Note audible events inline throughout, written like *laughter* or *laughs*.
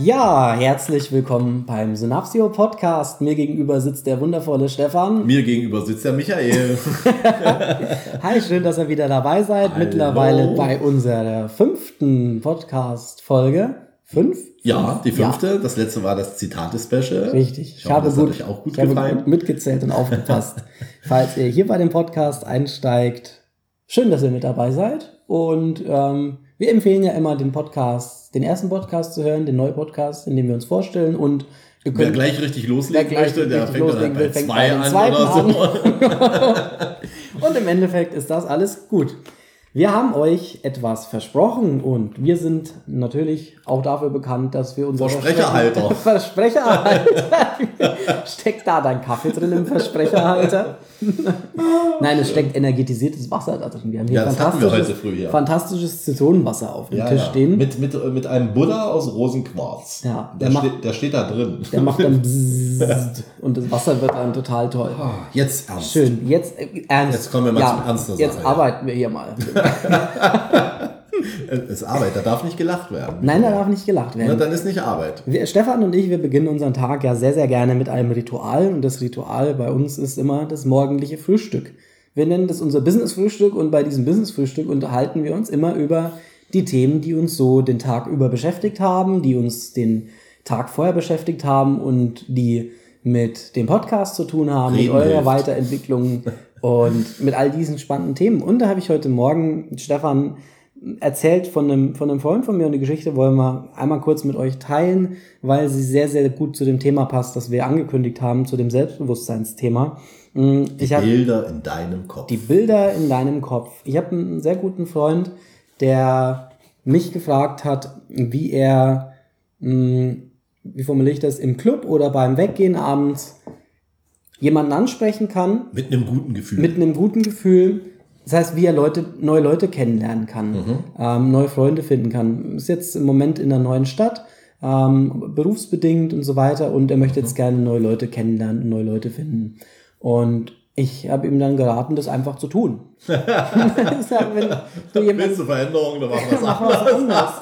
Ja, herzlich willkommen beim Synapsio Podcast. Mir gegenüber sitzt der wundervolle Stefan. Mir gegenüber sitzt der Michael. *laughs* Hi, schön, dass ihr wieder dabei seid. Hallo. Mittlerweile bei unserer fünften Podcast-Folge. Fünf? Ja, die fünfte. Ja, Das letzte war das Zitate-Special. richtig. Ich, hoffe, das hat euch auch gut ich habe gut mitgezählt und aufgepasst. *laughs* Falls ihr hier bei dem Podcast einsteigt, schön, dass ihr mit dabei seid. Und ähm, wir empfehlen ja immer den Podcast, den ersten Podcast zu hören, den neuen Podcast, in dem wir uns vorstellen. Und ihr Wer könnt gleich richtig loslegen Wer gleich möchte, der fängt dann bei fängt zwei an zweiten oder so. *laughs* Und im Endeffekt ist das alles gut. Wir haben euch etwas versprochen und wir sind natürlich auch dafür bekannt, dass wir unsere Versprecherhalter. *laughs* Versprecherhalter. *laughs* steckt da dein Kaffee drin im Versprecherhalter? *laughs* Nein, es steckt energetisiertes Wasser da drin. Wir haben hier Ja, fantastisches, heute früh, ja. fantastisches Zitronenwasser auf dem Ja, Tisch stehen. Mit, mit, mit einem Buddha aus Rosenquarz. Ja, der, der macht- steht, der steht da drin. Der macht dann und das Wasser wird dann total toll. Jetzt ernst. Schön, jetzt äh, ernst. Jetzt kommen wir mal zum Ernst Jetzt Sache, arbeiten wir hier mal. *laughs* Es ist Arbeit, da darf nicht gelacht werden. Nein, da darf nicht gelacht Na, werden. dann ist nicht Arbeit. Wir, Stefan und ich, wir beginnen unseren Tag ja sehr, sehr gerne mit einem Ritual. Und das Ritual bei uns ist immer das morgendliche Frühstück. Wir nennen das unser Business-Frühstück und bei diesem Business-Frühstück unterhalten wir uns immer über die Themen, die uns so den Tag über beschäftigt haben, die uns den Tag vorher beschäftigt haben und die mit dem Podcast zu tun haben, mit Reden eurer hilft. Weiterentwicklung *laughs* und mit all diesen spannenden Themen. Und da habe ich heute Morgen Stefan erzählt von einem, von einem Freund von mir und die Geschichte wollen wir einmal kurz mit euch teilen, weil sie sehr, sehr gut zu dem Thema passt, das wir angekündigt haben, zu dem Selbstbewusstseinsthema. Mm, habe Bilder in deinem Kopf. die Bilder in deinem Kopf. Ich habe einen sehr guten Freund, der mich gefragt hat, wie er, mh, wie formuliere ich das, im Club oder beim Weggehen abends jemanden ansprechen kann, mit einem guten Gefühl. mit einem guten Gefühl. Das heißt, wie er Leute, neue Leute kennenlernen kann, ähm, neue Freunde finden kann. Ist jetzt im Moment in einer neuen Stadt, ähm, berufsbedingt und so weiter. Und er möchte jetzt gerne neue Leute kennenlernen und neue Leute finden. Und ich habe ihm dann geraten, das einfach zu tun. ich *laughs* *laughs* sag, wenn du Willst du Veränderungen, dann machen wir es *laughs* Mach was anders.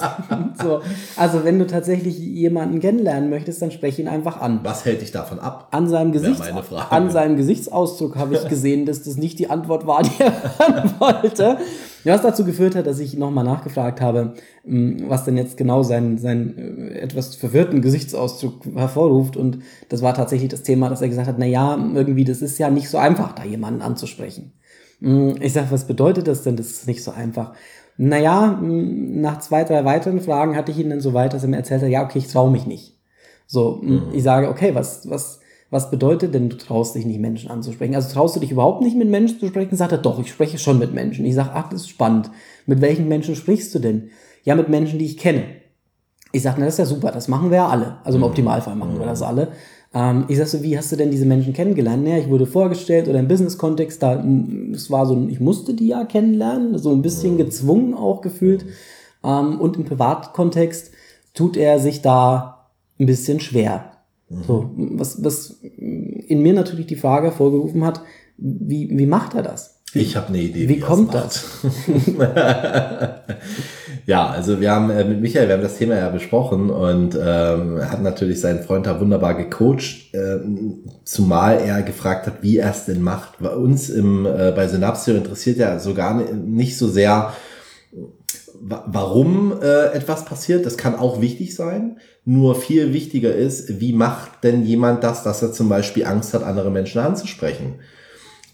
so. Also wenn du tatsächlich jemanden kennenlernen möchtest, dann sprech ihn einfach an. Was hält dich davon ab? An seinem, Gesichts an seinem Gesichtsausdruck habe ich gesehen, dass das nicht die Antwort war, die er hören wollte. Was dazu geführt hat, dass ich nochmal nachgefragt habe, mh, was denn jetzt genau seinen, seinen äh, etwas verwirrten Gesichtsausdruck hervorruft. Und das war tatsächlich das Thema, dass er gesagt hat, na ja, irgendwie, das ist ja nicht so einfach, da jemanden anzusprechen. Mm, Ich sage, was bedeutet das denn? Das ist nicht so einfach. Naja, mm, nach zwei, drei weiteren Fragen hatte ich ihn dann so weit, dass er mir erzählt hat, ja, okay, ich traue mich nicht. So, mm, ich sage, okay, was, was, was bedeutet denn, du traust dich nicht, Menschen anzusprechen? Also traust du dich überhaupt nicht, mit Menschen zu sprechen? Sagt er, doch, ich spreche schon mit Menschen. Ich sage, ach, das ist spannend. Mit welchen Menschen sprichst du denn? Ja, mit Menschen, die ich kenne. Ich sage, na, das ist ja super, das machen wir ja alle. Also im Optimalfall machen wir das alle. Ähm, ich sage so, wie hast du denn diese Menschen kennengelernt? Naja, ich wurde vorgestellt oder im Business-Kontext, da, mm, es war so, ein- ich musste die ja kennenlernen, so ein bisschen gezwungen auch gefühlt. Ähm, und im Privatkontext tut er sich da ein bisschen schwer. So, was, was in mir natürlich die Frage hervorgerufen hat, wie, wie macht er das? Ich habe eine Idee. Wie er kommt macht. *laughs* ja, also wir haben äh, mit Michael, wir haben das Thema ja besprochen und ähm, er hat natürlich seinen Freund da wunderbar gecoacht, ähm, zumal er gefragt hat, wie er es denn macht. Bei uns im, äh, bei Synapsio interessiert ja sogar ni- nicht so sehr, warum äh, etwas passiert. Das kann auch wichtig sein. Nur viel wichtiger ist, wie macht denn jemand das, dass er zum Beispiel Angst hat, andere Menschen anzusprechen.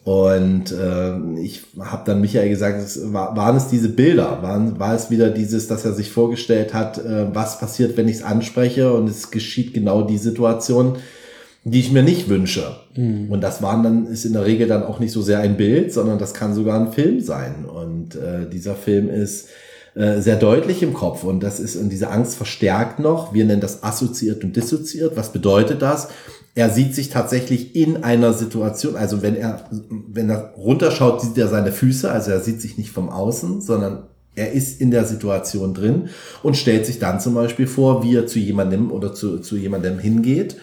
Und äh, ich habe dann Michael gesagt, es war, waren es diese Bilder, waren, war es wieder dieses, dass er sich vorgestellt hat, äh, was passiert, wenn ich es anspreche und es geschieht genau die Situation, die ich mir nicht wünsche. Und das waren dann, ist in der Regel dann auch nicht so sehr ein Bild, sondern das kann sogar ein Film sein. Und äh, dieser Film ist äh, sehr deutlich im Kopf und das ist, und diese Angst verstärkt noch. Wir nennen das assoziiert und dissoziiert. Was bedeutet das? er sieht sich tatsächlich in einer Situation, also wenn er, wenn er runterschaut, sieht er seine Füße, also er sieht sich nicht vom Außen, sondern er ist in der Situation drin und stellt sich dann zum Beispiel vor, wie er zu jemandem oder zu, zu jemandem hingeht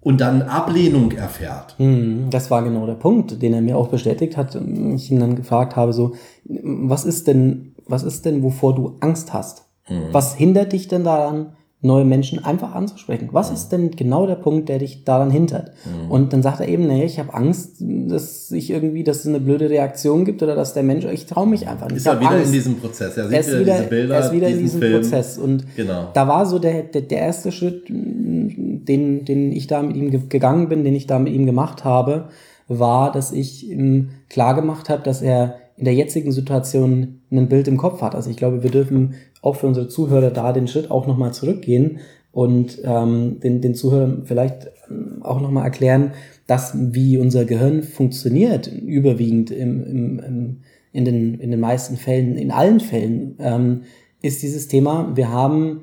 und dann Ablehnung erfährt. Hm, Das war genau der Punkt, den er mir auch bestätigt hat. Ich ihn dann gefragt habe, so, was ist denn, was ist denn, wovor du Angst hast? Was hindert dich denn daran, neue Menschen einfach anzusprechen? Was ist denn genau der Punkt, der dich daran hindert? Und dann sagt er eben, nee, ich habe Angst, dass ich irgendwie, dass es eine blöde Reaktion gibt oder dass der Mensch, ich traue mich einfach nicht. Ist er wieder Angst. in diesem Prozess. Er sieht er ist wieder, wieder, diese Bilder, er ist wieder in diesem Film. Prozess. Und Genau. da war so der, der, der erste Schritt, mh, den, den ich da mit ihm ge- gegangen bin, den ich da mit ihm gemacht habe, war, dass ich ihm klar gemacht habe, dass er in der jetzigen Situation ein Bild im Kopf hat. Also ich glaube, wir dürfen auch für unsere Zuhörer da den Schritt auch nochmal zurückgehen und ähm, den, den Zuhörern vielleicht ähm, auch nochmal erklären, dass wie unser Gehirn funktioniert, überwiegend im, im, im, in, den, in den meisten Fällen, in allen Fällen, ähm, ist dieses Thema, wir haben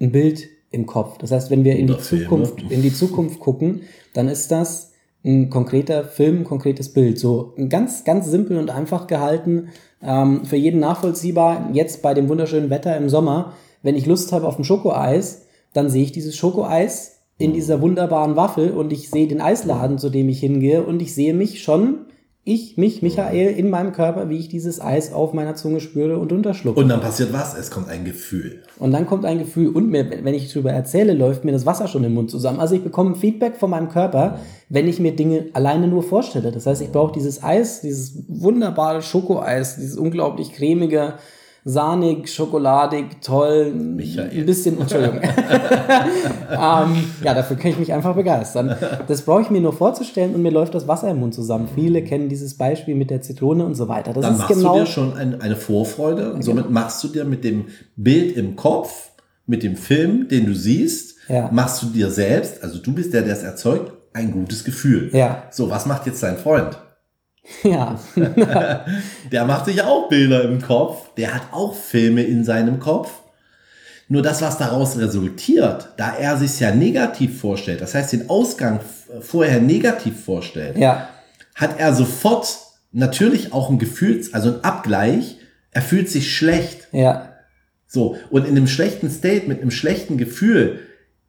ein Bild im Kopf. Das heißt, wenn wir in die. Zukunft, in die Zukunft gucken, dann ist das ein konkreter Film, ein konkretes Bild. So ganz, ganz simpel und einfach gehalten, ähm, für jeden nachvollziehbar. Jetzt bei dem wunderschönen Wetter im Sommer, wenn ich Lust habe auf ein Schokoeis, dann sehe ich dieses Schokoeis in dieser wunderbaren Waffel und ich sehe den Eisladen, zu dem ich hingehe und ich sehe mich schon, ich, mich, Michael, in meinem Körper, wie ich dieses Eis auf meiner Zunge spüre und unterschlucke. Und dann passiert was? Es kommt ein Gefühl. Und dann kommt ein Gefühl, und mir, wenn ich darüber erzähle, läuft mir das Wasser schon im Mund zusammen. Also ich bekomme Feedback von meinem Körper, wenn ich mir Dinge alleine nur vorstelle. Das heißt, ich brauche dieses Eis, dieses wunderbare Schokoeis, dieses unglaublich cremige, sahnig, schokoladig, toll, Michael. ein bisschen, Entschuldigung. *laughs* ähm, ja, dafür kann ich mich einfach begeistern. Das brauche ich mir nur vorzustellen und mir läuft das Wasser im Mund zusammen. Viele kennen dieses Beispiel mit der Zitrone und so weiter. Das Dann ist machst genau du dir schon ein, eine Vorfreude und somit machst du dir mit dem Bild im Kopf, mit dem Film, den du siehst, Ja. machst du dir selbst, also du bist der, der es erzeugt, ein gutes Gefühl. Ja. So, was macht jetzt dein Freund? *laughs* ja. *laughs* Der macht sich auch Bilder im Kopf, der hat auch Filme in seinem Kopf. Nur das, was daraus resultiert, da er sich ja negativ vorstellt, das heißt den Ausgang vorher negativ vorstellt, ja. hat er sofort natürlich auch ein Gefühl, also ein Abgleich, er fühlt sich schlecht. Ja. So, und in einem schlechten State, mit einem schlechten Gefühl,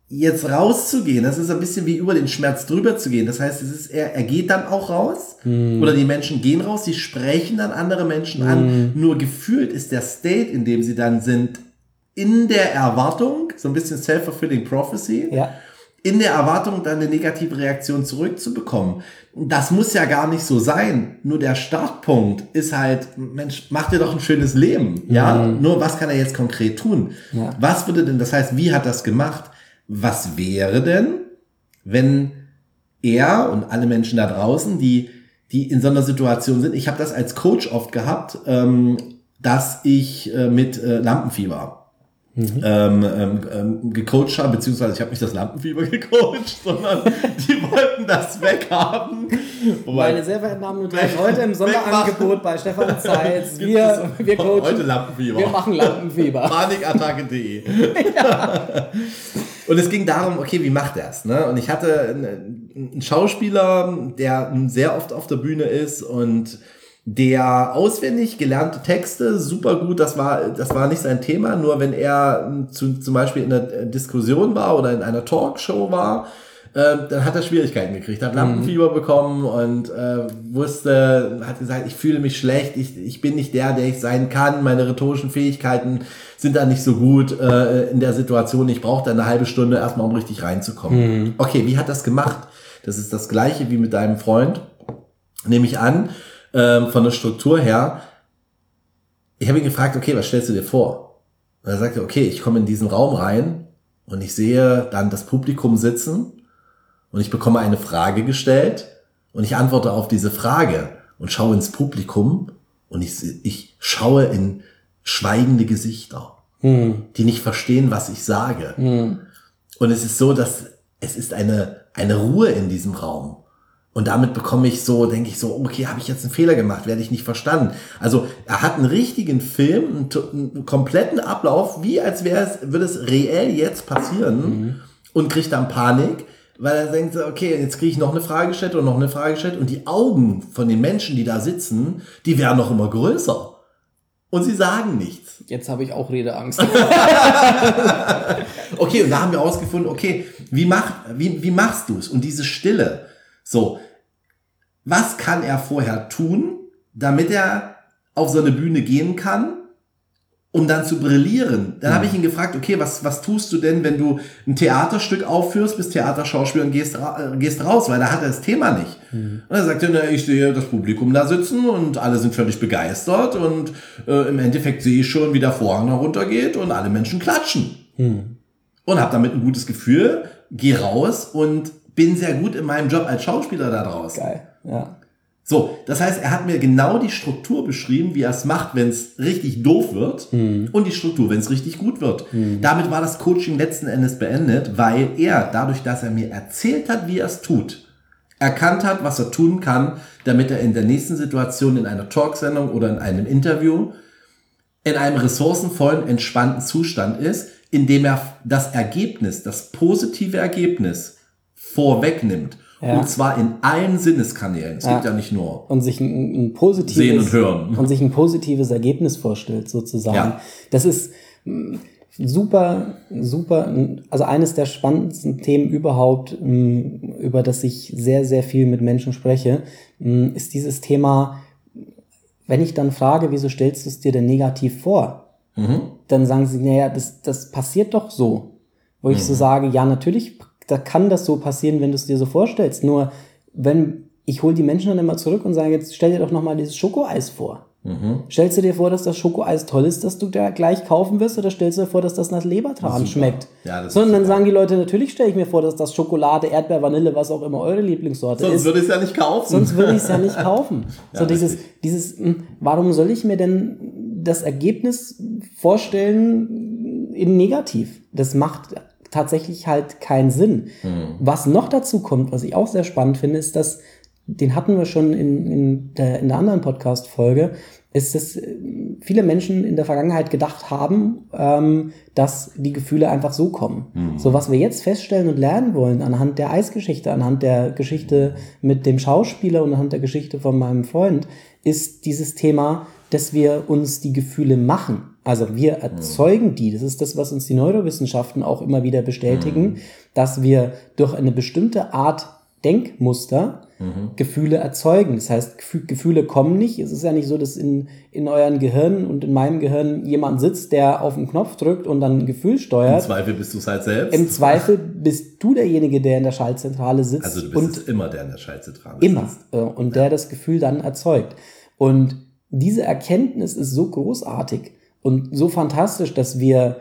jetzt rauszugehen, das ist ein bisschen wie über den Schmerz drüber zu gehen. Das heißt, es ist er, er geht dann auch raus oder die Menschen gehen raus, sie sprechen dann andere Menschen an. Nur gefühlt ist der State, in dem sie dann sind, in der Erwartung, so ein bisschen self-fulfilling prophecy, Ja. in der Erwartung, dann eine negative Reaktion zurückzubekommen. Das muss ja gar nicht so sein. Nur der Startpunkt ist halt, Mensch, mach dir doch ein schönes Leben. Ja, nur was kann er jetzt konkret tun? Ja. Was würde denn, das heißt, wie hat das gemacht? Was wäre denn, wenn er und alle Menschen da draußen, die, die in so einer Situation sind, ich habe das als Coach oft gehabt, ähm, dass ich äh, mit äh, Lampenfieber ähm, ähm, ähm, gecoacht habe, beziehungsweise ich habe nicht das Lampenfieber *laughs* gecoacht, sondern die wollten das weghaben. Wobei- Meine sehr verehrten Damen und Herren, heute im *laughs* Sonderangebot bei Stefan Zeitz. Wir, wir coachen. heute Lampenfieber. Wir machen Lampenfieber. *laughs* Panikattacke.de. Und es ging darum, okay, wie macht er es? Ne? Und ich hatte einen, Schauspieler, der sehr oft auf der Bühne ist und der auswendig gelernte Texte, super gut, das war, das war nicht sein Thema, nur wenn er zu, zum Beispiel in einer Diskussion war oder in einer Talkshow war, äh, dann hat er Schwierigkeiten gekriegt, hat Lampenfieber bekommen und äh, wusste, hat gesagt, ich fühle mich schlecht, ich, ich bin nicht der, der ich sein kann, meine rhetorischen Fähigkeiten sind da nicht so gut äh, in der Situation, ich brauche da eine halbe Stunde erstmal, um richtig reinzukommen. Okay, wie hat das gemacht? Das ist das gleiche wie mit deinem Freund, nehme ich an, ähm, von der Struktur her. Ich habe ihn gefragt, okay, was stellst du dir vor? Und er sagte, okay, ich komme in diesen Raum rein und ich sehe dann das Publikum sitzen und ich bekomme eine Frage gestellt und ich antworte auf diese Frage und schaue ins Publikum und ich, ich schaue in schweigende Gesichter, die nicht verstehen, was ich sage. Und es ist so, dass es ist eine, eine Ruhe in diesem Raum. Und damit bekomme ich so, denke ich so, okay, habe ich jetzt einen Fehler gemacht, werde ich nicht verstanden. Also er hat einen richtigen Film, einen, einen kompletten Ablauf, wie als wäre es, würde es reell jetzt passieren und kriegt dann Panik, weil er denkt, so, okay, jetzt kriege ich noch eine Frage gestellt und noch eine Frage gestellt und die Augen von den Menschen, die da sitzen, die werden noch immer größer. Und sie sagen nichts. Jetzt habe ich auch Redeangst. *laughs* Okay, und da haben wir ausgefunden, okay, wie, macht, wie, wie machst du es? Und diese Stille, so, was kann er vorher tun, damit er auf so eine Bühne gehen kann, um dann zu brillieren? Dann habe ich ihn gefragt, okay, was, was tust du denn, wenn du ein Theaterstück aufführst, bist Theaterschauspieler und gehst, ra äh, gehst raus, weil da hat er das Thema nicht. Und er sagte, na, ich sehe das Publikum da sitzen und alle sind völlig begeistert und äh, im Endeffekt sehe ich schon, wie der Vorhang heruntergeht und alle Menschen klatschen und habe damit ein gutes Gefühl, gehe raus und bin sehr gut in meinem Job als Schauspieler da draußen. Geil. Ja. So, das heißt, er hat mir genau die Struktur beschrieben, wie er es macht, wenn es richtig doof wird und die Struktur, wenn es richtig gut wird. Damit war das Coaching letzten Endes beendet, weil er, dadurch, dass er mir erzählt hat, wie er es tut, erkannt hat, was er tun kann, damit er in der nächsten Situation in einer Talksendung oder in einem Interview in einem ressourcenvollen, entspannten Zustand ist, indem er das Ergebnis, das positive Ergebnis vorwegnimmt. Ja. Und zwar in allen Sinneskanälen. Es Ja. gibt ja nicht nur. und sich ein, ein positives Sehen und hören. *laughs* und sich ein positives Ergebnis vorstellt sozusagen. Ja. Das ist mh, super super also eines der spannendsten Themen überhaupt mh, über das ich sehr sehr viel mit Menschen spreche ist dieses Thema wenn ich dann frage wieso stellst du es dir denn negativ vor dann sagen sie naja das das passiert doch so wo ich so sage ja natürlich da kann das so passieren wenn du es dir so vorstellst nur wenn ich hole die Menschen dann immer zurück und sage jetzt stell dir doch noch mal dieses Schokoeis vor Stellst du dir vor, dass das Schokoeis toll ist, dass du da gleich kaufen wirst, oder stellst du dir vor, dass das nach Lebertran schmeckt? Ja, das ist so, und dann sagen die Leute, natürlich stelle ich mir vor, dass das Schokolade, Erdbeer, Vanille, was auch immer eure Lieblingssorte Sonst ist. würde ich es ja nicht kaufen. Sonst würde ich es ja nicht *laughs* kaufen. Ja, so dieses, richtig. dieses, mh, warum soll ich mir denn das Ergebnis vorstellen in negativ? Das macht tatsächlich halt keinen Sinn. Hm. Was noch dazu kommt, was ich auch sehr spannend finde, ist, dass, den hatten wir schon in, in, der, in der anderen Podcast-Folge, ist, dass äh, viele Menschen in der Vergangenheit gedacht haben, ähm, dass die Gefühle einfach so kommen. So, was wir jetzt feststellen und lernen wollen anhand der Eisgeschichte, anhand der Geschichte mit dem Schauspieler und anhand der Geschichte von meinem Freund, ist dieses Thema, dass wir uns die Gefühle machen. Also wir erzeugen die. Das ist das, was uns die Neurowissenschaften auch immer wieder bestätigen, dass wir durch eine bestimmte Art Denkmuster Gefühle erzeugen. Das heißt, Gefü- Gefühle kommen nicht. Es ist ja nicht so, dass in, in euren Gehirn und in meinem Gehirn jemand sitzt, der auf den Knopf drückt und dann ein Gefühl Im steuert. Zweifel bist du es halt selbst. Im Zweifel bist du derjenige, der in der Schaltzentrale sitzt also du bist und immer der in der Schaltzentrale. Immer. sitzt. Äh, Und der das Gefühl dann erzeugt. Und diese Erkenntnis ist so großartig und so fantastisch, dass wir,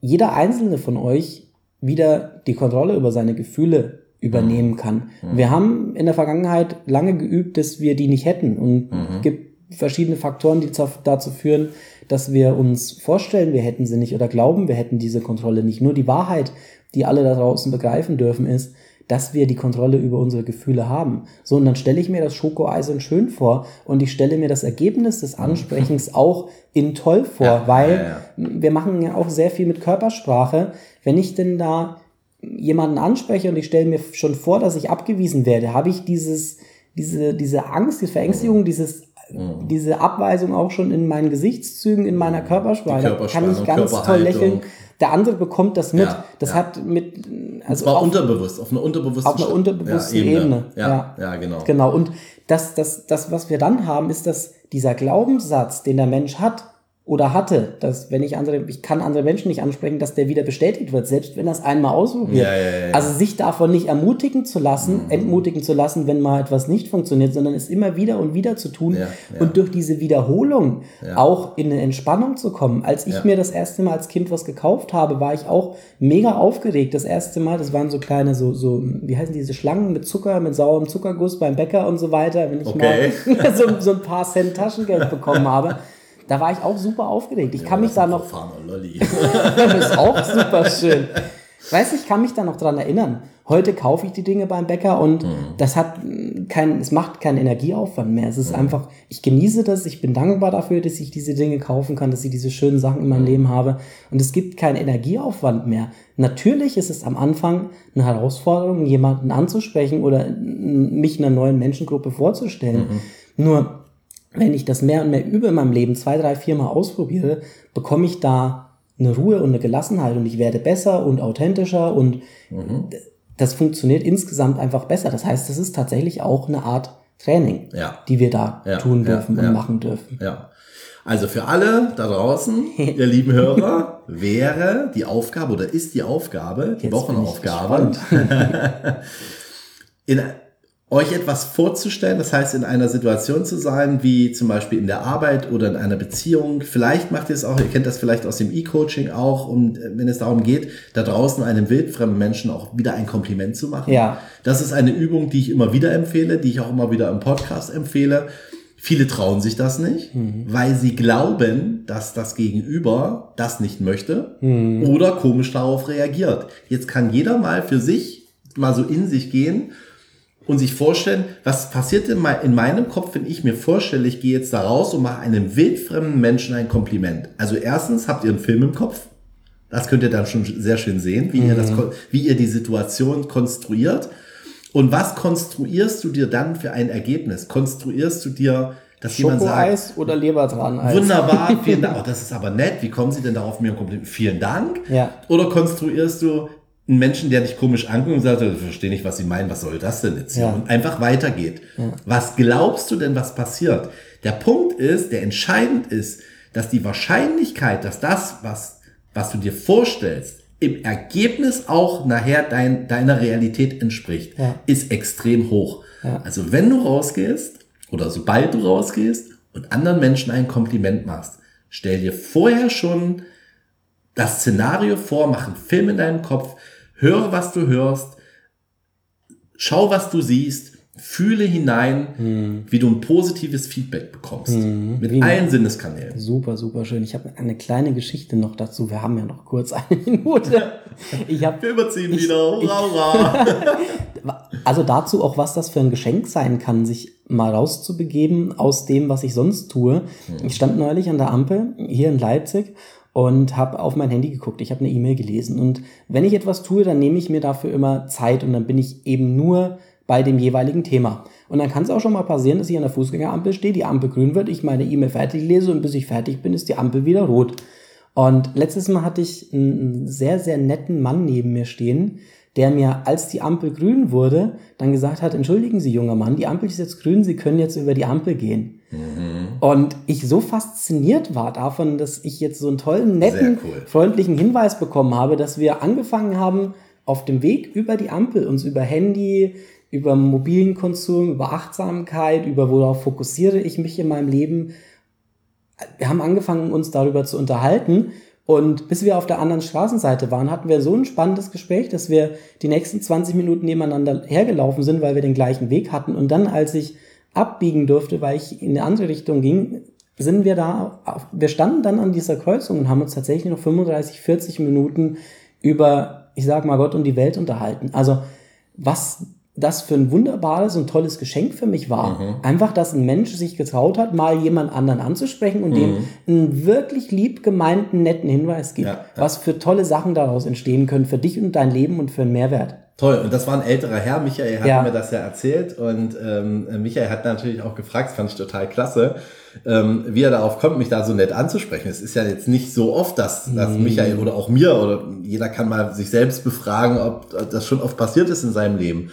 jeder einzelne von euch, wieder die Kontrolle über seine Gefühle übernehmen kann. Wir haben in der Vergangenheit lange geübt, dass wir die nicht hätten. Und es gibt verschiedene Faktoren, die zu- dazu führen, dass wir uns vorstellen, wir hätten sie nicht oder glauben, wir hätten diese Kontrolle nicht. Nur die Wahrheit, die alle da draußen begreifen dürfen, ist, dass wir die Kontrolle über unsere Gefühle haben. So, und dann stelle ich mir das Schokoeis in schön vor und ich stelle mir das Ergebnis des Ansprechens *laughs* auch in toll vor, Ja, weil ja, ja. wir machen ja auch sehr viel mit Körpersprache. Wenn ich denn da jemanden anspreche und ich stelle mir schon vor, dass ich abgewiesen werde, habe ich dieses, diese, diese Angst, diese Verängstigung, dieses, Mhm. diese Abweisung auch schon in meinen Gesichtszügen, in meiner Körpersprache. Da kann ich ganz toll lächeln. Der andere bekommt das mit. Ja, das ja. hat mit, Also war auf, unterbewusst, auf einer unterbewussten auf einer unterbewussten ja, Ebene. Ja, ja, genau. Genau. Und das, das, das, was wir dann haben, ist, dass dieser Glaubenssatz, den der Mensch hat oder hatte, dass wenn ich andere, ich kann andere Menschen nicht ansprechen, dass der wieder bestätigt wird, selbst wenn er es einmal ausprobiert. Ja, ja, ja. Also sich davon nicht ermutigen zu lassen, entmutigen zu lassen, wenn mal etwas nicht funktioniert, sondern es immer wieder und wieder zu tun und durch diese Wiederholung auch in eine Entspannung zu kommen. Als ich mir das erste Mal als Kind was gekauft habe, war ich auch mega aufgeregt. Das erste Mal, das waren so kleine, so, so, wie heißen diese Schlangen mit Zucker, mit saurem Zuckerguss beim Bäcker und so weiter, wenn ich Okay. mal *laughs* so, so ein paar Cent Taschengeld bekommen habe. *laughs* Da war ich auch super aufgeregt. Ich kann mich da noch Lolli. *laughs* das ist auch super schön. Weißt du, ich kann mich da noch dran erinnern. Heute kaufe ich die Dinge beim Bäcker und Mhm. das hat kein, es macht keinen Energieaufwand mehr. Es ist einfach, ich genieße das, ich bin dankbar dafür, dass ich diese Dinge kaufen kann, dass ich diese schönen Sachen in Mhm. meinem Leben habe. Und es gibt keinen Energieaufwand mehr. Natürlich ist es am Anfang eine Herausforderung, jemanden anzusprechen oder mich einer neuen Menschengruppe vorzustellen. Mhm. Nur, wenn ich das mehr und mehr übe in meinem Leben, zwei, drei, vier Mal ausprobiere, bekomme ich da eine Ruhe und eine Gelassenheit und ich werde besser und authentischer und d- das funktioniert insgesamt einfach besser. Das heißt, das ist tatsächlich auch eine Art Training, Ja. die wir da Ja, tun dürfen ja. und machen dürfen. Ja. Also für alle da draußen, *laughs* ihr lieben Hörer, wäre die Aufgabe oder ist die Aufgabe, die Jetzt Wochenaufgabe, *laughs* *laughs* in, euch etwas vorzustellen, das heißt in einer Situation zu sein, wie zum Beispiel in der Arbeit oder in einer Beziehung. Vielleicht macht ihr es auch, ihr kennt das vielleicht aus dem E-Coaching auch, um, wenn es darum geht, da draußen einem wildfremden Menschen auch wieder ein Kompliment zu machen. Ja. Das ist eine Übung, die ich immer wieder empfehle, die ich auch immer wieder im Podcast empfehle. Viele trauen sich das nicht, weil sie glauben, dass das Gegenüber das nicht möchte oder komisch darauf reagiert. Jetzt kann jeder mal für sich mal so in sich gehen und sich vorstellen, was passiert in, mei- in meinem Kopf, wenn ich mir vorstelle, ich gehe jetzt da raus und mache einem wildfremden Menschen ein Kompliment. Also erstens habt ihr einen Film im Kopf. Das könnt ihr dann schon sehr schön sehen, wie, ihr, das, kon- wie ihr die Situation konstruiert. Und was konstruierst du dir dann für ein Ergebnis? Konstruierst du dir, dass jemand sagt, oder Lebertran-Eis? Wunderbar, vielen *laughs* Dank. Oh, das ist aber nett. Wie kommen Sie denn darauf, mir ein Kompliment? Vielen Dank. Ja. Oder konstruierst du einen Menschen, der dich komisch anguckt und sagt, ich verstehe nicht, was Sie meinen, was soll das denn jetzt? Ja. Und einfach weitergeht. Was glaubst du denn, was passiert? Der Punkt ist, der entscheidend ist, dass die Wahrscheinlichkeit, dass das, was, was du dir vorstellst, im Ergebnis auch nachher dein, deiner Realität entspricht, Ja. ist extrem hoch. Also wenn du rausgehst oder sobald du rausgehst und anderen Menschen ein Kompliment machst, stell dir vorher schon das Szenario vor, mach einen Film in deinem Kopf, höre, was du hörst, schau, was du siehst, fühle hinein, wie du ein positives Feedback bekommst. Mit Wie- allen Sinneskanälen. Super, super schön. Ich habe eine kleine Geschichte noch dazu. Wir haben ja noch kurz *laughs* eine Minute. Ich habe Wir überziehen wieder. Hurra, hurra. *laughs* also dazu auch, was das für ein Geschenk sein kann, sich mal rauszubegeben aus dem, was ich sonst tue. Ich stand neulich an der Ampel hier in Leipzig und habe auf mein Handy geguckt. Ich habe eine E-Mail gelesen. Und wenn ich etwas tue, dann nehme ich mir dafür immer Zeit und dann bin ich eben nur bei dem jeweiligen Thema. Und dann kann es auch schon mal passieren, dass ich an der Fußgängerampel stehe, die Ampel grün wird, ich meine E-Mail fertig lese und bis ich fertig bin, ist die Ampel wieder rot. Und letztes Mal hatte ich einen sehr, sehr netten Mann neben mir stehen, der mir, als die Ampel grün wurde, dann gesagt hat, entschuldigen Sie, junger Mann, die Ampel ist jetzt grün, Sie können jetzt über die Ampel gehen. Und ich so fasziniert war davon, dass ich jetzt so einen tollen, netten, cool. freundlichen Hinweis bekommen habe, dass wir angefangen haben, auf dem Weg über die Ampel uns über Handy, über mobilen Konsum, über Achtsamkeit, über worauf fokussiere ich mich in meinem Leben, wir haben angefangen, uns darüber zu unterhalten. Und bis wir auf der anderen Straßenseite waren, hatten wir so ein spannendes Gespräch, dass wir die nächsten 20 Minuten nebeneinander hergelaufen sind, weil wir den gleichen Weg hatten. Und dann, als ich abbiegen durfte, weil ich in eine andere Richtung ging, sind wir da, auf, wir standen dann an dieser Kreuzung und haben uns tatsächlich noch 35, 40 Minuten über, ich sag mal, Gott und die Welt unterhalten. Also, was das für ein wunderbares und tolles Geschenk für mich war. Einfach, dass ein Mensch sich getraut hat, mal jemand anderen anzusprechen und dem einen wirklich lieb gemeinten, netten Hinweis gibt, Ja, ja. was für tolle Sachen daraus entstehen können für dich und dein Leben und für einen Mehrwert. Toll, und das war ein älterer Herr, Michael hat Ja. mir das ja erzählt und ähm, Michael hat natürlich auch gefragt, das fand ich total klasse, ähm, wie er darauf kommt, mich da so nett anzusprechen. Es ist ja jetzt nicht so oft, dass, dass Mhm. Michael oder auch mir oder jeder kann mal sich selbst befragen, ob das schon oft passiert ist in seinem Leben.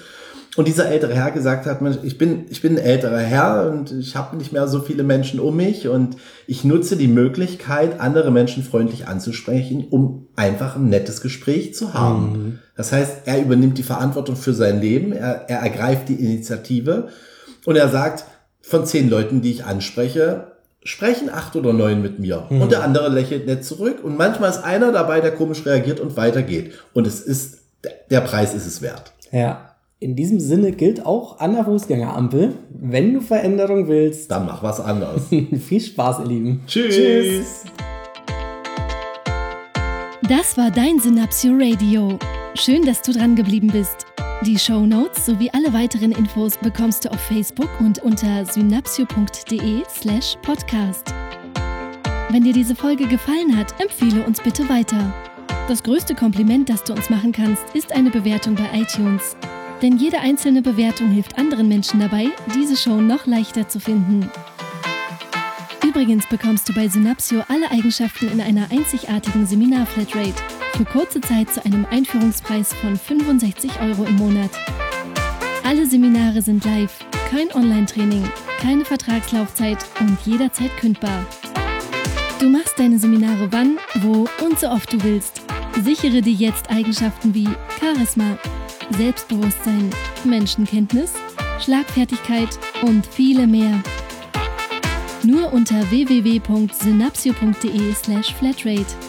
Und dieser ältere Herr gesagt hat, Mensch, ich bin, ich bin ein älterer Herr und ich habe nicht mehr so viele Menschen um mich und ich nutze die Möglichkeit, andere Menschen freundlich anzusprechen, um einfach ein nettes Gespräch zu haben. Das heißt, er übernimmt die Verantwortung für sein Leben, er, er ergreift die Initiative und er sagt, von zehn Leuten, die ich anspreche, sprechen acht oder neun mit mir. Und der andere lächelt nett zurück und manchmal ist einer dabei, der komisch reagiert und weitergeht. Und es ist, der Preis ist es wert. Ja. In diesem Sinne gilt auch an der Fußgängerampel, wenn du Veränderung willst, Dann mach was anderes. *laughs* viel Spaß, ihr Lieben. Tschüss. Das war dein Synapsio Radio. Schön, dass du dran geblieben bist. Die Show Notes sowie alle weiteren Infos bekommst du auf Facebook und unter synapsio.de/slash podcast. Wenn dir diese Folge gefallen hat, empfehle uns bitte weiter. Das größte Kompliment, das du uns machen kannst, ist eine Bewertung bei iTunes. Denn jede einzelne Bewertung hilft anderen Menschen dabei, diese Show noch leichter zu finden. Übrigens bekommst du bei Synapsio alle Eigenschaften in einer einzigartigen Seminar-Flatrate für kurze Zeit zu einem Einführungspreis von 65 Euro im Monat. Alle Seminare sind live, kein Online-Training, keine Vertragslaufzeit und jederzeit kündbar. Du machst deine Seminare wann, wo und so oft du willst. Sichere dir jetzt Eigenschaften wie Charisma, Selbstbewusstsein, Menschenkenntnis, Schlagfertigkeit und viele mehr. Nur unter www.synapsio.de/flatrate.